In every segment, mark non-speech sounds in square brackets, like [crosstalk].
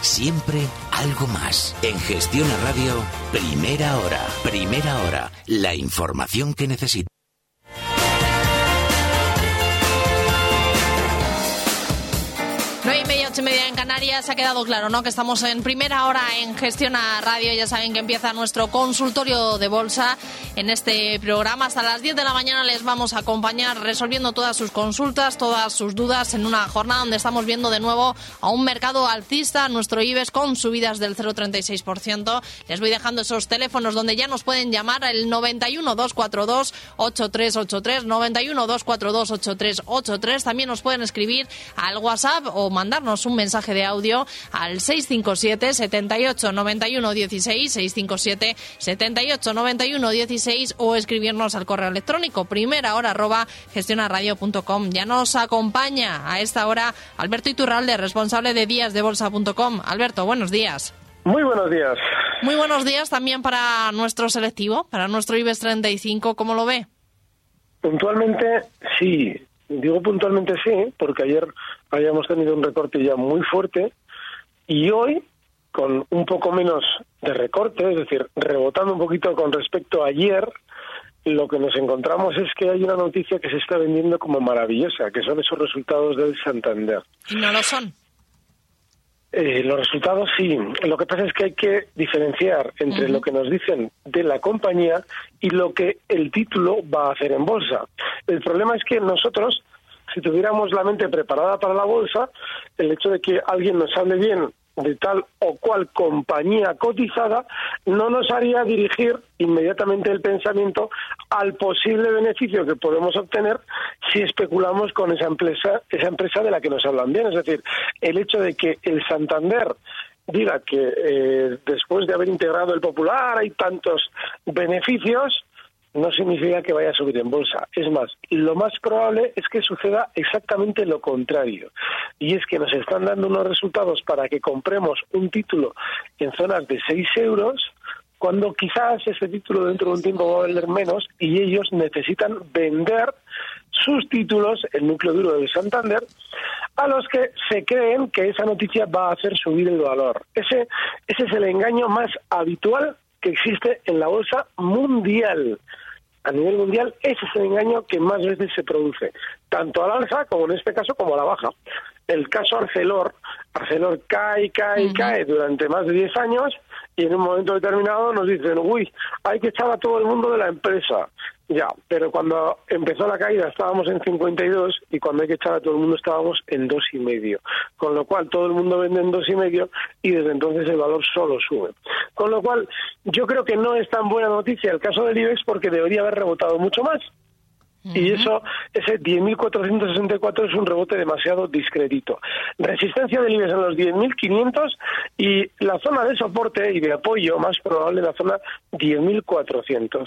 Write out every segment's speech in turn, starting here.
Siempre algo más. En Gestión a Radio, Primera hora. Primera hora. La información que necesita. Ocho y media en Canarias. Ha quedado claro, ¿no? Que estamos en primera hora en Gestión a Radio. Ya saben que empieza nuestro consultorio de bolsa en este programa. Hasta las 10 de la mañana les vamos a acompañar resolviendo todas sus consultas, todas sus dudas en una jornada donde estamos viendo de nuevo a un mercado alcista, nuestro IBEX con subidas del 0,36%. Les voy dejando esos teléfonos donde ya nos pueden llamar el 91 242 8383, 91 242 8383. También nos pueden escribir al WhatsApp o mandarnos un mensaje de audio al 657 78 91 16, 657 78 91 16 o escribirnos al correo electrónico primera hora arroba gestionaradio.com. Ya nos acompaña a esta hora Alberto Iturralde, responsable de díasdebolsa.com. Alberto, buenos días. Muy buenos días. Muy buenos días también para nuestro selectivo, para nuestro IBEX 35. ¿Cómo lo ve? Puntualmente sí. Digo puntualmente sí, porque ayer habíamos tenido un recorte ya muy fuerte y hoy con un poco menos de recorte, es decir, rebotando un poquito con respecto a ayer, lo que nos encontramos es que hay una noticia que se está vendiendo como maravillosa, que son esos resultados del Santander. Y no lo son. Eh, los resultados sí. Lo que pasa es que hay que diferenciar entre lo que nos dicen de la compañía y lo que el título va a hacer en bolsa. El problema es que nosotros, si tuviéramos la mente preparada para la bolsa, el hecho de que alguien nos hable bien de tal o cual compañía cotizada no nos haría dirigir inmediatamente el pensamiento al posible beneficio que podemos obtener si especulamos con esa empresa, esa empresa de la que nos hablan bien. Es decir, el hecho de que el Santander diga que eh, después de haber integrado el Popular hay tantos beneficios, no significa que vaya a subir en bolsa. Es más, lo más probable es que suceda exactamente lo contrario. Y es que nos están dando unos resultados para que compremos un título en zonas de 6 euros, cuando quizás ese título dentro de un tiempo va a valer menos y ellos necesitan vender sus títulos, el núcleo duro del Santander, a los que se creen que esa noticia va a hacer subir el valor. Ese, ese es el engaño más habitual que existe en la bolsa mundial. A nivel mundial, ese es el engaño que más veces se produce, tanto al alza como en este caso como a la baja. El caso Arcelor, Arcelor cae, cae, cae durante más de 10 años y en un momento determinado nos dicen, uy, hay que echar a todo el mundo de la empresa. Ya, pero cuando empezó la caída estábamos en 52 y cuando hay que echar a todo el mundo estábamos en dos y medio. Con lo cual todo el mundo vende en dos y medio y desde entonces el valor solo sube. Con lo cual yo creo que no es tan buena noticia el caso del IBEX porque debería haber rebotado mucho más. Y eso, ese 10.464 es un rebote demasiado discreto. Resistencia del IBEX en los 10.500 y la zona de soporte y de apoyo más probable la zona 10.400.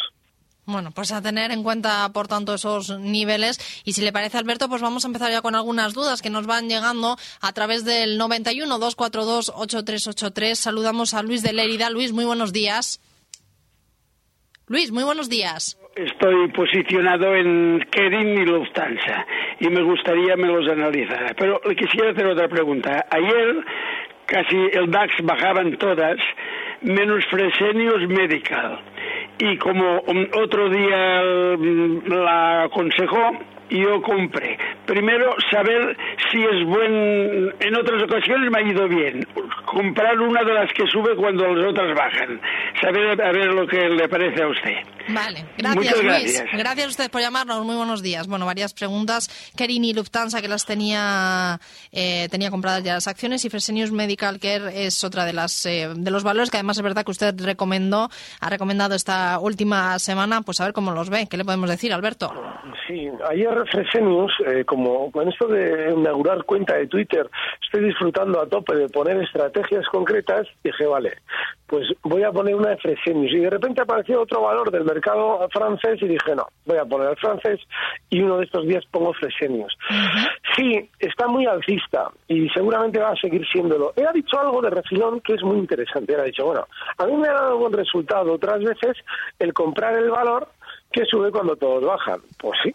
Bueno, pues a tener en cuenta, por tanto, esos niveles. Y si le parece, Alberto, pues vamos a empezar ya con algunas dudas que nos van llegando a través del 91 242 8383. Saludamos a Luis de Lérida. Luis, muy buenos días. Luis, muy buenos días. Estoy posicionado en Kering y Lufthansa y me gustaría me los analizara. Pero le quisiera hacer otra pregunta. Ayer casi el DAX bajaban todas, menos Fresenius Medical. Y como otro día la aconsejó, yo compré. Primero, saber si es buen. En otras ocasiones me ha ido bien. Comprar una de las que sube cuando las otras bajan. Saber a ver lo que le parece a usted. Vale, gracias Luis. Gracias. a ustedes por llamarnos. Muy buenos días. Bueno, varias preguntas. Kerini Lufthansa, que las tenía eh, tenía compradas ya las acciones, y Fresenius Medical Care es otra de las eh, de los valores que además es verdad que usted recomendó, ha recomendado esta última semana. Pues a ver cómo los ve. ¿Qué le podemos decir, Alberto? Sí, ayer Fresenius, eh, como con esto de inaugurar cuenta de Twitter, estoy disfrutando a tope de poner estrategias concretas, dije, vale, pues voy a poner una de Fresenius. Y de repente apareció otro valor del mercado francés y dije, no, voy a poner el francés y uno de estos días pongo Fresenius. Sí, está muy alcista y seguramente va a seguir siéndolo. Él ha dicho algo de refilón que es muy interesante. Él ha dicho, bueno, a mí me ha dado buen resultado otras veces el comprar el valor que sube cuando todos bajan. Pues sí,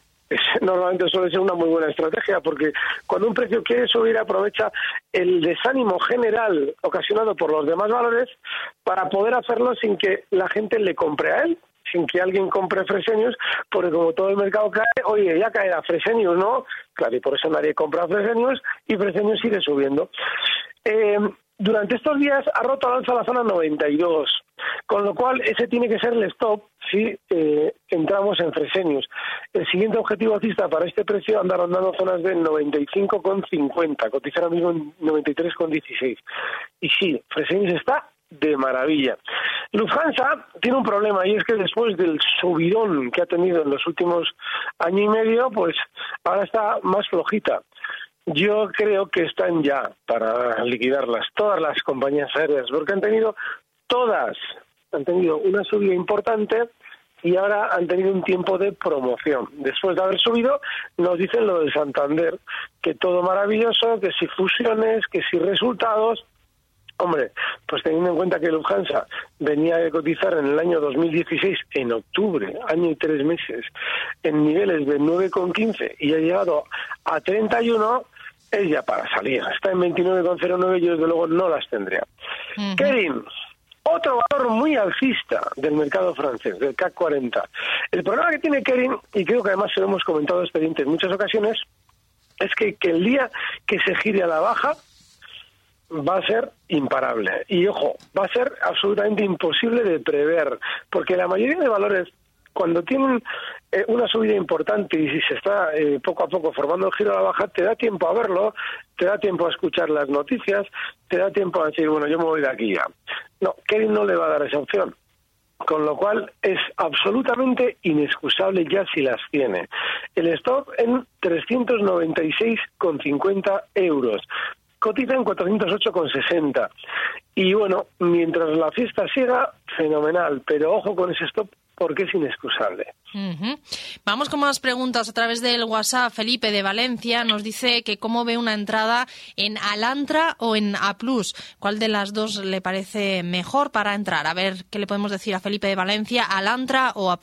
normalmente suele ser una muy buena estrategia porque cuando un precio quiere subir aprovecha el desánimo general ocasionado por los demás valores para poder hacerlo sin que la gente le compre a él sin que alguien compre Fresenius, porque como todo el mercado cae, oye, ya caerá Fresenius, ¿no? Claro, y por eso nadie compra Fresenius y Fresenius sigue subiendo. Eh, durante estos días ha roto al alza la zona 92, con lo cual ese tiene que ser el stop si eh, entramos en Fresenius. El siguiente objetivo alcista para este precio anda rondando zonas de 95,50, cotiza ahora mismo en 93,16. Y sí, Fresenius está de maravilla. Lufthansa tiene un problema y es que después del subidón que ha tenido en los últimos año y medio, pues ahora está más flojita. Yo creo que están ya para liquidarlas todas las compañías aéreas, porque han tenido todas, han tenido una subida importante y ahora han tenido un tiempo de promoción. Después de haber subido, nos dicen lo del Santander, que todo maravilloso, que si fusiones, que si resultados. Hombre, pues teniendo en cuenta que Lufthansa venía de cotizar en el año 2016, en octubre, año y tres meses, en niveles de 9,15 y ha llegado a 31, es ya para salir. Está en 29,09 y yo desde luego no las tendría. Kerin, otro valor muy alcista del mercado francés, del CAC 40. El problema que tiene Kerin, y creo que además se lo hemos comentado expediente en muchas ocasiones, es que, que el día que se gire a la baja va a ser imparable. Y ojo, va a ser absolutamente imposible de prever, porque la mayoría de valores cuando tienen eh, una subida importante y si se está eh, poco a poco formando el giro a la baja, te da tiempo a verlo, te da tiempo a escuchar las noticias, te da tiempo a decir, bueno, yo me voy de aquí ya. No, Kevin no le va a dar esa opción. Con lo cual es absolutamente inexcusable ya si las tiene. El stop en 396,50 euros cotiza en 408,60. Y bueno, mientras la fiesta siga, fenomenal, pero ojo con ese stop porque es inexcusable. Vamos con más preguntas a través del WhatsApp. Felipe de Valencia nos dice que cómo ve una entrada en Alantra o en A+. ¿Cuál de las dos le parece mejor para entrar? A ver, ¿qué le podemos decir a Felipe de Valencia? ¿Alantra o A+.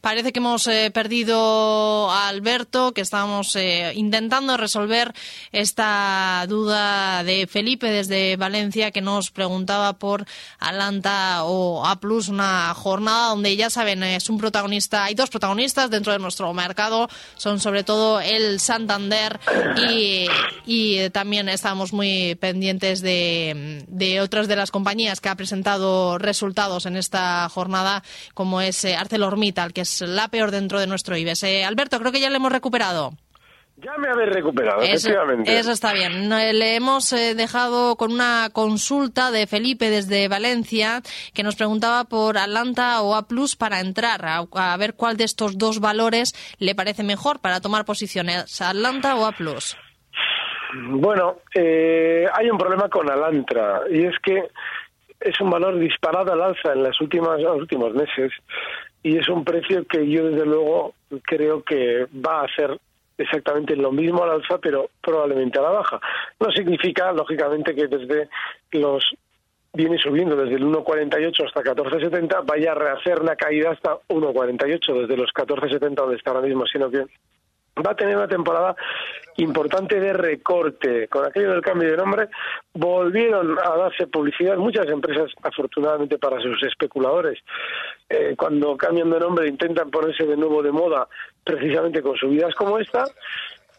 Parece que hemos eh, perdido a Alberto, que estábamos eh, intentando resolver esta duda de Felipe desde Valencia, que nos preguntaba por Alanta o A una jornada donde ya saben, es un protagonista, hay dos protagonistas dentro de nuestro mercado, son sobre todo el Santander y, y también estamos muy pendientes de, de otras de las compañías que ha presentado resultados en esta jornada, como es eh, ArcelorMittal, que la peor dentro de nuestro IBEX. Eh, Alberto, creo que ya le hemos recuperado. Ya me habéis recuperado, efectivamente. Eso está bien. Le hemos eh, dejado con una consulta de Felipe desde Valencia que nos preguntaba por Atlanta o A Plus para entrar, a, ver cuál de estos dos valores le parece mejor para tomar posiciones, Atlanta o A Plus. Bueno, eh, hay un problema con Alantra y es que es un valor disparado al alza en las últimas, los últimos meses y es un precio que yo desde luego creo que va a ser exactamente lo mismo al alza, pero probablemente a la baja. No significa, lógicamente, que desde los viene subiendo desde el 1,48 hasta 14,70, vaya a rehacer una caída hasta 1,48 desde los 14,70 donde está ahora mismo, sino que va a tener una temporada importante de recorte. Con aquello del cambio de nombre volvieron a darse publicidad muchas empresas, afortunadamente para sus especuladores, eh, cuando cambian de nombre intentan ponerse de nuevo de moda precisamente con subidas como esta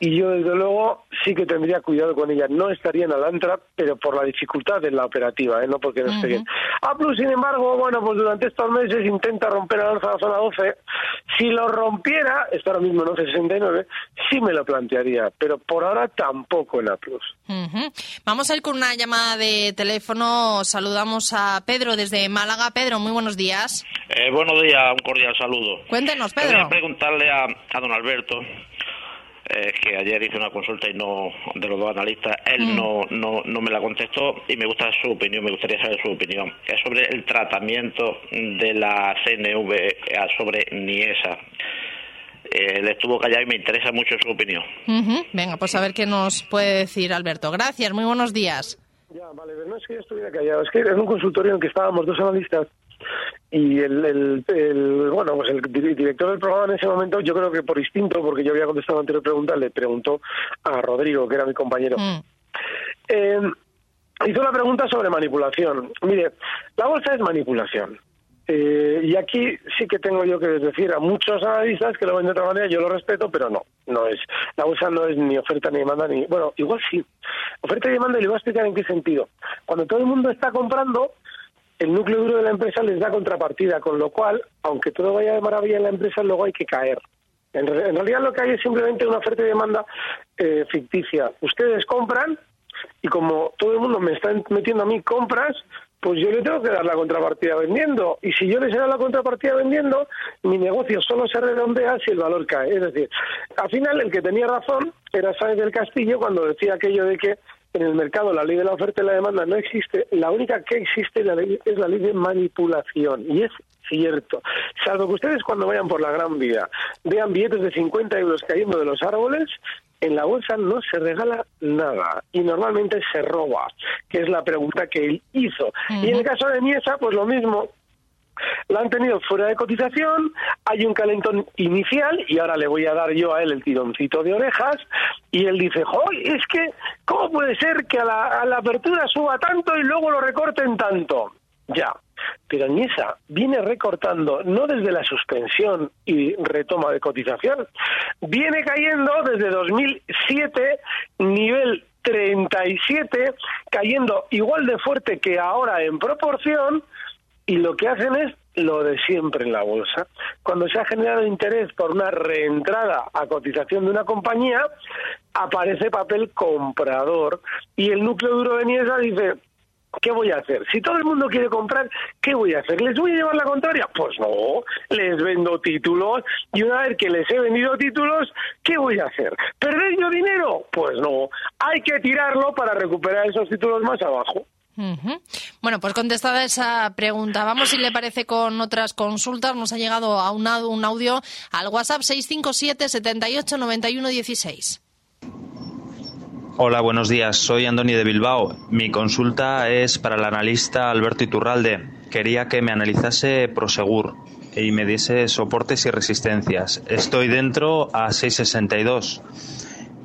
y yo desde luego sí que tendría cuidado con ella. No estaría en Alantra, pero por la dificultad de la operativa, ¿eh? no porque no esté bien. A Plus, sin embargo, bueno, pues durante estos meses intenta romper el alza la zona 12. Si lo rompiera, está ahora mismo en 11.69, sí me lo plantearía, pero por ahora tampoco en A Plus. Vamos a ir con una llamada de teléfono. Saludamos a Pedro desde Málaga. Pedro, muy buenos días. Eh, buenos días, un cordial saludo. Cuéntenos, Pedro. Quería preguntarle a, a don Alberto eh, que ayer hice una consulta y no de los dos analistas, él Mm. no, no, no me la contestó y me gusta su opinión, me gustaría saber su opinión. Es sobre el tratamiento de la CNV sobre NIESA. Eh, le estuvo callado y me interesa mucho su opinión. Ujú. Venga, pues a ver qué nos puede decir Alberto. Gracias, muy buenos días. Ya, vale, pero no es que yo estuviera callado, es que era un consultorio en el que estábamos dos analistas y el, el, el- bueno, pues el di- director del programa en ese momento, yo creo que por instinto, porque yo había contestado anterior pregunta, le preguntó a Rodrigo, que era mi compañero. Mm. Eh, hizo una pregunta sobre manipulación. Mire, la bolsa es manipulación. Eh, y aquí sí que tengo yo que decir a muchos analistas que lo ven de otra manera, yo lo respeto, pero no, no es. La bolsa no es ni oferta ni demanda, ni. Bueno, igual sí. Oferta y demanda, y le voy a explicar en qué sentido. Cuando todo el mundo está comprando, el núcleo duro de la empresa les da contrapartida, con lo cual, aunque todo vaya de maravilla en la empresa, luego hay que caer. En, en realidad lo que hay es simplemente una oferta y demanda eh, ficticia. Ustedes compran y como todo el mundo me está metiendo a mí compras, pues yo le tengo que dar la contrapartida vendiendo. Y si yo les he dado la contrapartida vendiendo, mi negocio solo se redondea si el valor cae. Es decir, al final el que tenía razón era Sáenz del Castillo cuando decía aquello de que en el mercado la ley de la oferta y la demanda no existe, la única que existe la ley- es la ley de manipulación. Y es cierto. Salvo que ustedes cuando vayan por la Gran Vía vean billetes de 50 euros cayendo de los árboles, en la bolsa no se regala nada y normalmente se roba, que es la pregunta que él hizo. Y en el caso de Miesa, pues lo mismo. La han tenido fuera de cotización, hay un calentón inicial y ahora le voy a dar yo a él el tironcito de orejas y él dice, ¡Joy! Es que, ¿cómo puede ser que a la, a la apertura suba tanto y luego lo recorten tanto? Ya, pero Niesa viene recortando no desde la suspensión y retoma de cotización, viene cayendo desde 2007, nivel 37, cayendo igual de fuerte que ahora en proporción, y lo que hacen es lo de siempre en la bolsa. Cuando se ha generado interés por una reentrada a cotización de una compañía, aparece papel comprador y el núcleo duro de Niesa dice, ¿qué voy a hacer? Si todo el mundo quiere comprar, ¿qué voy a hacer? ¿Les voy a llevar la contraria? Pues no, les vendo títulos y una vez que les he vendido títulos, ¿qué voy a hacer? ¿Perder yo dinero? Pues no, hay que tirarlo para recuperar esos títulos más abajo. Bueno, pues contestada esa pregunta, vamos si le parece con otras consultas. Nos ha llegado a un, un audio al WhatsApp 657 78 91 16. Hola, buenos días. Soy Andoni de Bilbao. Mi consulta es para el analista Alberto Iturralde. Quería que me analizase Prosegur y me diese soportes y resistencias. Estoy dentro a 662.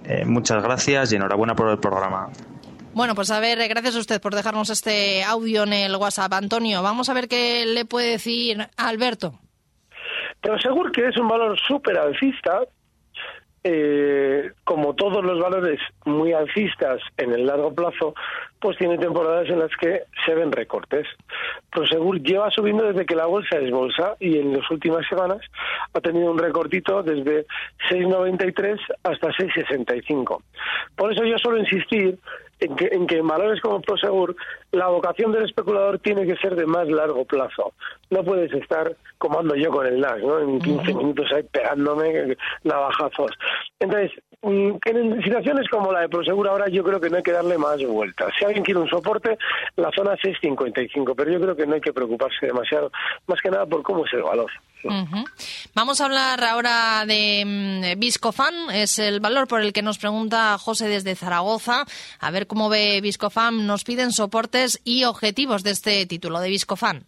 Eh, muchas gracias y enhorabuena por el programa. Bueno, pues a ver, gracias a usted por dejarnos este audio en el WhatsApp. Antonio, vamos a ver qué le puede decir Alberto. Pero seguro que es un valor súper alcista, eh, como todos los valores muy alcistas en el largo plazo, pues tiene temporadas en las que se ven recortes. Prosegur lleva subiendo desde que la bolsa es bolsa y en las últimas semanas ha tenido un recortito desde 6,93 hasta 6,65. Por eso yo suelo insistir en que, en que en valores como Prosegur la vocación del especulador tiene que ser de más largo plazo. No puedes estar como ando yo con el NAS, ¿no? En 15 minutos ahí pegándome navajazos. Entonces, en situaciones como la de Prosegur ahora yo creo que no hay que darle más vueltas. Si alguien quiere un soporte, la zona 6.55, pero yo creo que no hay que preocuparse demasiado, más que nada por cómo es el valor. Vamos a hablar ahora de mm, Viscofan, es el valor por el que nos pregunta José desde Zaragoza. A ver cómo ve Viscofan. Nos piden soportes y objetivos de este título de Viscofan.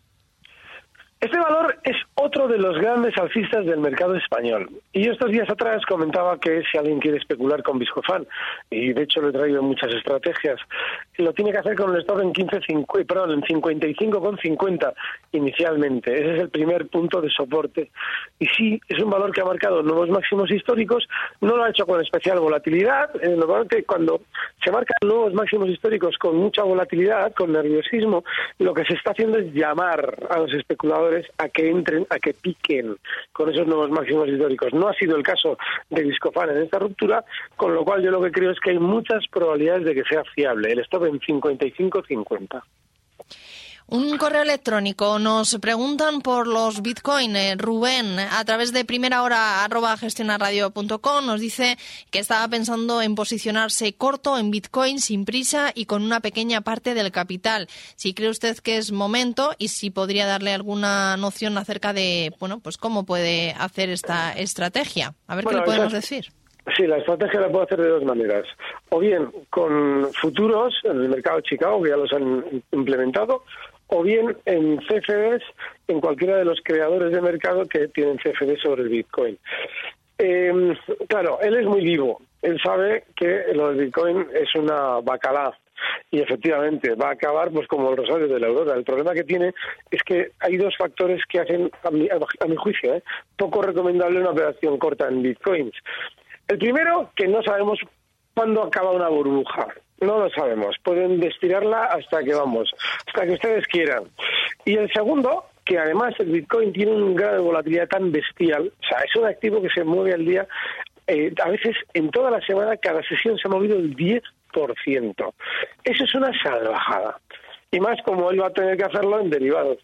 Este valor es otro de los grandes alcistas del mercado español. Y yo estos días atrás comentaba que si alguien quiere especular con Viscofan, y de hecho lo he traído muchas estrategias, lo tiene que hacer con el stop en 15, perdón, en 55,50 inicialmente. Ese es el primer punto de soporte. Y sí, es un valor que ha marcado nuevos máximos históricos, no lo ha hecho con especial volatilidad. Eh, normalmente cuando se marcan nuevos máximos históricos con mucha volatilidad, con nerviosismo, lo que se está haciendo es llamar a los especuladores a que entren, a que piquen con esos nuevos máximos históricos. No ha sido el caso de Viscofan en esta ruptura, con lo cual yo lo que creo es que hay muchas probabilidades de que sea fiable. El stop en 55-50. Un correo electrónico. Nos preguntan por los Bitcoin. Eh, Rubén, a través de primera hora arroba gestionarradio.com, nos dice que estaba pensando en posicionarse corto en Bitcoin sin prisa y con una pequeña parte del capital. Si cree usted que es momento y si podría darle alguna noción acerca de, bueno, pues cómo puede hacer esta estrategia. A ver qué le podemos decir. Sí, la estrategia la puedo hacer de dos maneras. O bien con futuros en el mercado de Chicago, que ya los han implementado, o bien en CFDs en cualquiera de los creadores de mercado que tienen CFD sobre el Bitcoin. Eh, claro, él es muy vivo. Él sabe que lo del Bitcoin es una bacalá y efectivamente va a acabar pues como el rosario de la aurora. El problema que tiene es que hay dos factores que hacen, a mi, a mi juicio, ¿eh? poco recomendable una operación corta en bitcoins. El primero, que no sabemos cuándo acaba una burbuja. No lo sabemos. Pueden destirarla hasta que vamos, hasta que ustedes quieran. Y el segundo, que además el Bitcoin tiene un grado de volatilidad tan bestial, o sea, es un activo que se mueve al día, eh, a veces en toda la semana, cada sesión se ha movido el 10%. Eso es una salvajada. Y más como él va a tener que hacerlo en derivados.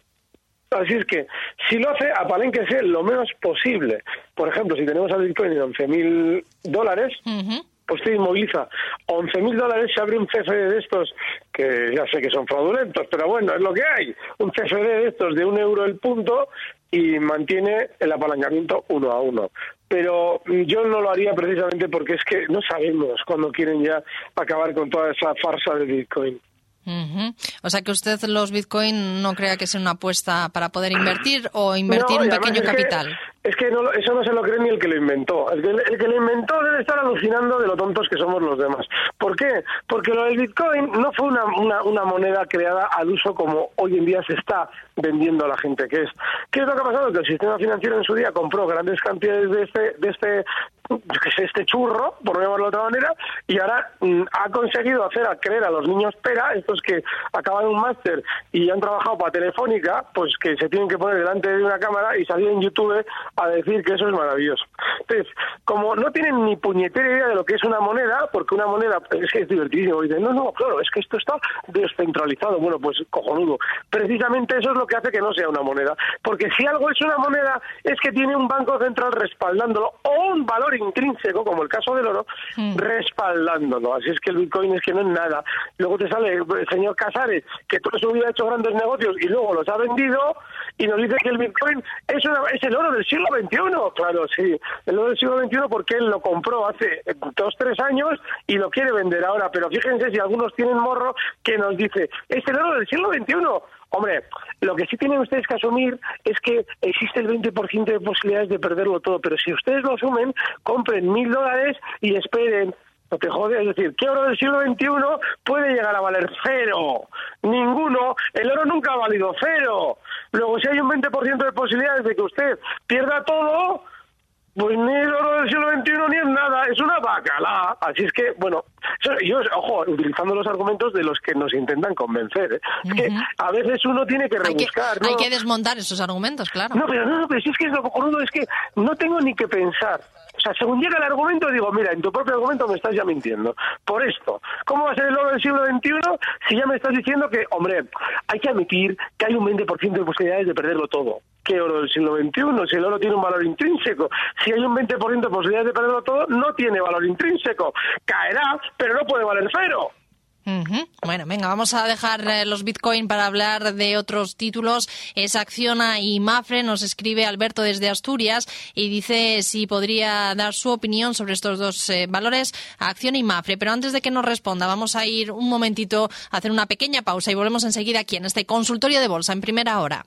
Así es que, si lo hace, apalénquese lo menos posible. Por ejemplo, si tenemos al Bitcoin en 11.000 dólares, pues usted inmoviliza 11.000 dólares, se abre un CFD de estos, que ya sé que son fraudulentos, pero bueno, es lo que hay. Un CFD de estos de un euro el punto y mantiene el apalancamiento uno a uno. Pero yo no lo haría precisamente porque es que no sabemos cuándo quieren ya acabar con toda esa farsa de Bitcoin. O sea que usted los Bitcoin no crea que sea una apuesta para poder invertir o invertir un pequeño capital. es que no, eso no se lo cree ni el que lo inventó. El que, el que, lo inventó debe estar alucinando de lo tontos que somos los demás. ¿Por qué? Porque lo del Bitcoin no fue una, una, una moneda creada al uso como hoy en día se está vendiendo a la gente que es. ¿Qué es lo que ha pasado? Que el sistema financiero en su día compró grandes cantidades de este, de este este churro, por llamarlo de otra manera, y ahora mm, ha conseguido hacer a creer a los niños pera, estos que acaban un máster y han trabajado para Telefónica, pues que se tienen que poner delante de una cámara y salir en YouTube a decir que eso es maravilloso. Entonces, como no tienen ni puñetera idea de lo que es una moneda, porque una moneda es que es divertidísimo, dicen, no, no, claro, es que esto está descentralizado, bueno, pues cojonudo. Precisamente eso es lo que hace que no sea una moneda, porque si algo es una moneda es que tiene un banco central respaldándolo o un valor intrínseco, como el caso del oro, mm. respaldándolo. Así es que el Bitcoin es que no es nada. Luego te sale el señor Casares, que todo su vida ha hecho grandes negocios y luego los ha vendido, y nos dice que el Bitcoin es, es el oro del siglo XXI. Claro, sí, el oro del siglo XXI porque él lo compró hace dos, tres años y lo quiere vender ahora. Pero fíjense si algunos tienen morro que nos dice, es el oro del siglo XXI. Hombre, lo que sí tienen ustedes que asumir es que existe el 20% de posibilidades de perderlo todo, pero si ustedes lo asumen, compren mil dólares y esperen no te jodes, es decir, ¿qué oro del siglo XXI puede llegar a valer cero? Ninguno, el oro nunca ha valido cero. Luego, si hay un 20% de posibilidades de que usted pierda todo, pues ni el oro del siglo XXI ni es nada, es una bacala. Así es que, bueno, yo, ojo, utilizando los argumentos de los que nos intentan convencer. ¿eh? Es que a veces uno tiene que rebuscar. Hay que, desmontar esos argumentos, claro. No, pero no, pero si es que es lo cojonudo, es que no tengo ni que pensar. O sea, según llega el argumento, digo, mira, en tu propio argumento me estás ya mintiendo. Por esto, ¿cómo va a ser el oro del siglo XXI si ya me estás diciendo que, hombre, hay que admitir que hay un 20% de posibilidades de perderlo todo? ¿Qué oro del siglo XXI? Si el oro tiene un valor intrínseco. Si hay un 20% de posibilidades de perderlo todo, no tiene valor intrínseco. Caerá, pero no puede valer cero. Bueno, venga, vamos a dejar eh, los Bitcoin para hablar de otros títulos. Es Acciona y Mafre. Nos escribe Alberto desde Asturias y dice si podría dar su opinión sobre estos dos eh, valores, Acciona y Mafre. Pero antes de que nos responda, vamos a ir un momentito a hacer una pequeña pausa y volvemos enseguida aquí en este consultorio de bolsa en primera hora.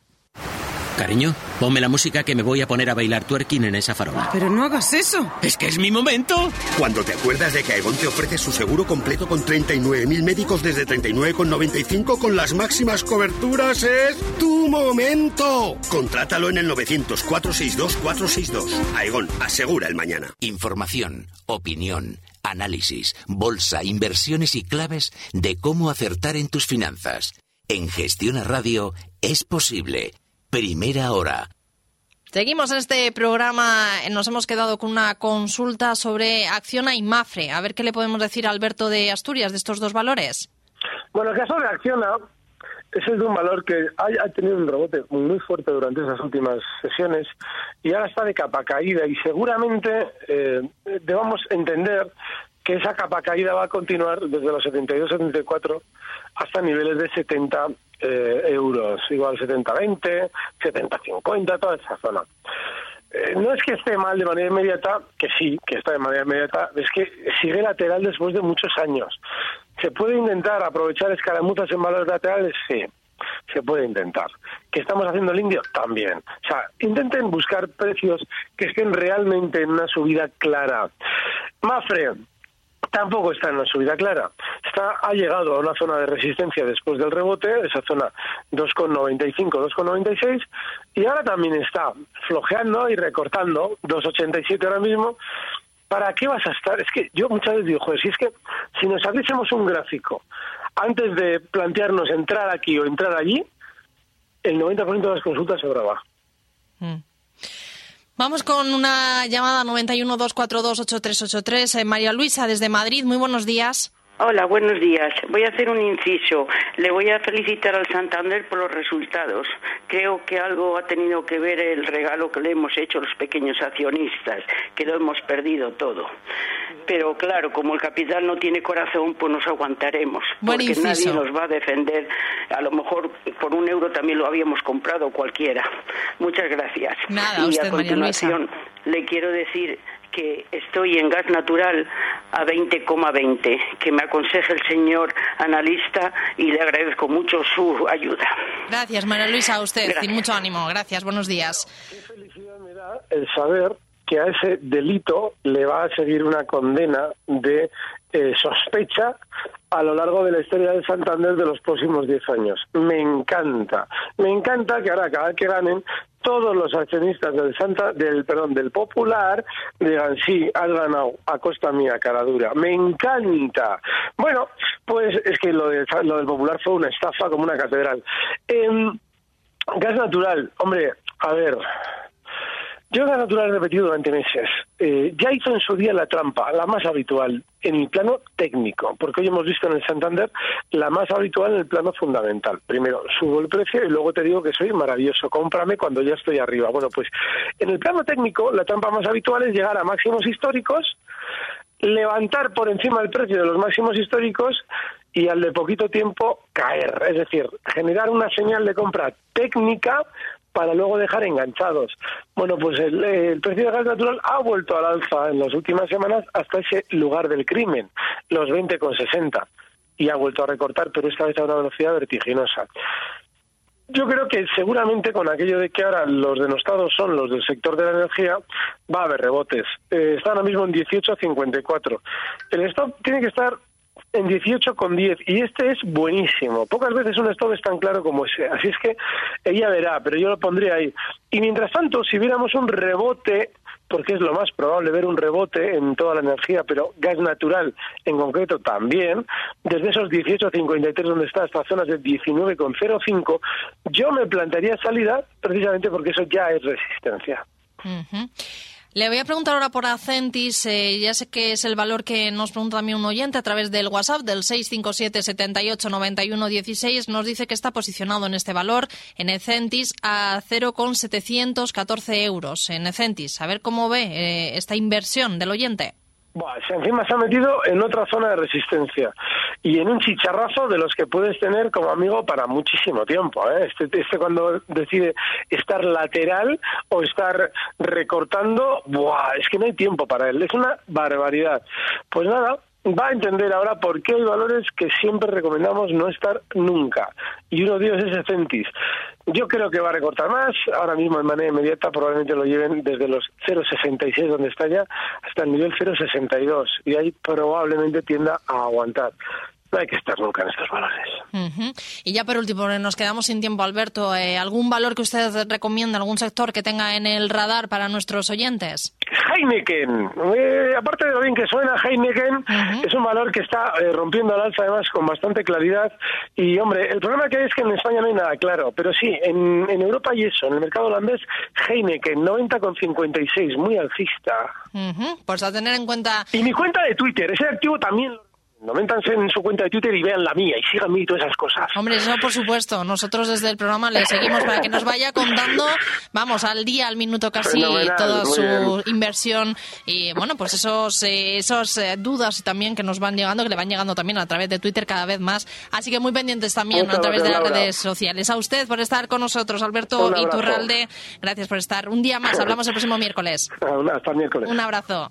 Cariño, ponme la música que me voy a poner a bailar twerking en esa farola. Pero no hagas eso. Es que es mi momento. Cuando te acuerdas de que Aegon te ofrece su seguro completo con 39.000 médicos desde 39,95 con las máximas coberturas, es tu momento. Contrátalo en el 900 462 462. Aegon, asegura el mañana. Información, opinión, análisis, bolsa, inversiones y claves de cómo acertar en tus finanzas. En Gestiona Radio es posible. Primera hora. Seguimos en este programa. Nos hemos quedado con una consulta sobre Acciona y Mafre. A ver qué le podemos decir a Alberto de Asturias de estos dos valores. Bueno, el caso de Acciona es el de un valor que ha, tenido un rebote muy fuerte durante esas últimas sesiones y ahora está de capa caída y seguramente eh, debamos entender que esa capa caída va a continuar desde los 72-74 hasta niveles de 70 eh, euros, igual 70-20, 70-50, toda esa zona. Eh, no es que esté mal de manera inmediata, que sí, que está de manera inmediata, es que sigue lateral después de muchos años. ¿Se puede intentar aprovechar escaramuzas en valores laterales? Sí, se puede intentar. ¿Que estamos haciendo el indio? También. O sea, intenten buscar precios que estén realmente en una subida clara. Mafre, tampoco está en una subida clara. Está, ha llegado a una zona de resistencia después del rebote, esa zona 2,95, 2,96, y ahora también está flojeando y recortando 2,87 ahora mismo. ¿Para qué vas a estar? Es que yo muchas veces digo, joder, si es que si nos abriésemos un gráfico antes de plantearnos entrar aquí o entrar allí, el 90% de las consultas se graba. Mm. Vamos con una llamada 91-242-8383. Eh, María Luisa, desde Madrid. Muy buenos días. Hola, buenos días. Voy a hacer un inciso. Le voy a felicitar al Santander por los resultados. Creo que algo ha tenido que ver el regalo que le hemos hecho a los pequeños accionistas, que lo hemos perdido todo. Pero claro, como el capital no tiene corazón, pues nos aguantaremos. porque nadie nos va a defender. A lo mejor por un euro también lo habíamos comprado cualquiera. Muchas gracias. Nada, y a continuación le quiero decir que estoy en gas natural a 20,20, que me aconseje el señor analista y le agradezco mucho su ayuda. Gracias, María Luisa, a usted y mucho ánimo. Gracias, buenos días. Qué felicidad me da el saber que a ese delito le va a seguir una condena de eh, sospecha a lo largo de la historia del Santander de los próximos 10 años. Me encanta. Me encanta que ahora cada vez que ganen todos los accionistas del Santa del perdón del Popular digan sí has ganado a costa mía cara dura me encanta. Bueno pues es que lo, de, lo del Popular fue una estafa como una catedral. Em, gas natural hombre a ver yo gas natural repetido durante meses. Eh, ya hizo en su día la trampa, la más habitual, en el plano técnico, porque hoy hemos visto en el Santander la más habitual en el plano fundamental. Primero, subo el precio y luego te digo que soy maravilloso, cómprame cuando ya estoy arriba. Bueno, pues en el plano técnico, la trampa más habitual es llegar a máximos históricos, levantar por encima del precio de los máximos históricos y al de poquito tiempo caer, es decir, generar una señal de compra técnica para luego dejar enganchados. Bueno, pues el, precio del gas natural ha vuelto al alza en las últimas semanas hasta ese lugar del crimen, los 20,60, y ha vuelto a recortar, pero esta vez a una velocidad vertiginosa. Yo creo que seguramente con aquello de que ahora los denostados son los del sector de la energía, va a haber rebotes. Eh, está ahora mismo en 18,54. El stop tiene que estar en 18 con 10 y este es buenísimo. Pocas veces un stop es tan claro como ese, así es que ella verá, pero yo lo pondría ahí. Y mientras tanto, si viéramos un rebote, porque es lo más probable ver un rebote en toda la energía, pero gas natural en concreto también, desde esos 18,53 donde está hasta zonas de 19,05, yo me plantearía salida precisamente porque eso ya es resistencia. Le voy a preguntar ahora por Acentis. Eh, ya sé que es el valor que nos pregunta también un oyente a través del WhatsApp del 657 78 91 16. Nos dice que está posicionado en este valor, en Acentis, a 0,714 euros. En Acentis. A ver cómo ve eh, esta inversión del oyente encima se ha metido en otra zona de resistencia y en un chicharrazo de los que puedes tener como amigo para muchísimo tiempo. ¿eh? Este, este cuando decide estar lateral o estar recortando, ¡buah! es que no hay tiempo para él. Es una barbaridad. Pues nada, va a entender ahora por qué hay valores que siempre recomendamos no estar nunca. Y uno de ellos es Centis. Yo creo que va a recortar más. Ahora mismo en manera inmediata probablemente lo lleven desde los 0,66 donde está ya hasta el nivel 0,62 y ahí probablemente tienda a aguantar no hay que estar nunca en estos valores. Y ya por último, nos quedamos sin tiempo, Alberto. Eh, ¿Algún valor que usted recomienda, algún sector que tenga en el radar para nuestros oyentes? Heineken. Eh, aparte de lo bien que suena, Heineken es un valor que está eh, rompiendo al alza además con bastante claridad. Y hombre, el problema que hay es que en España no hay nada claro, pero sí, en, en Europa y eso, en el mercado holandés, Heineken, 90,56, muy alcista. Pues a tener en cuenta. Y mi cuenta de Twitter, ese activo también no métanse en su cuenta de Twitter y vean la mía y síganme y todas esas cosas. Hombre, eso por supuesto. Nosotros desde el programa le seguimos para que nos vaya contando, vamos, al día, al minuto casi, toda su inversión y, bueno, pues esos, eh, esos eh, dudas también que nos van llegando, que le van llegando también a través de Twitter cada vez más. Así que muy pendientes también a través de las redes sociales. A usted por estar con nosotros, Alberto Iturralde. Gracias por estar. Un día más. Hablamos el próximo miércoles. [laughs] Hasta el miércoles. Un abrazo.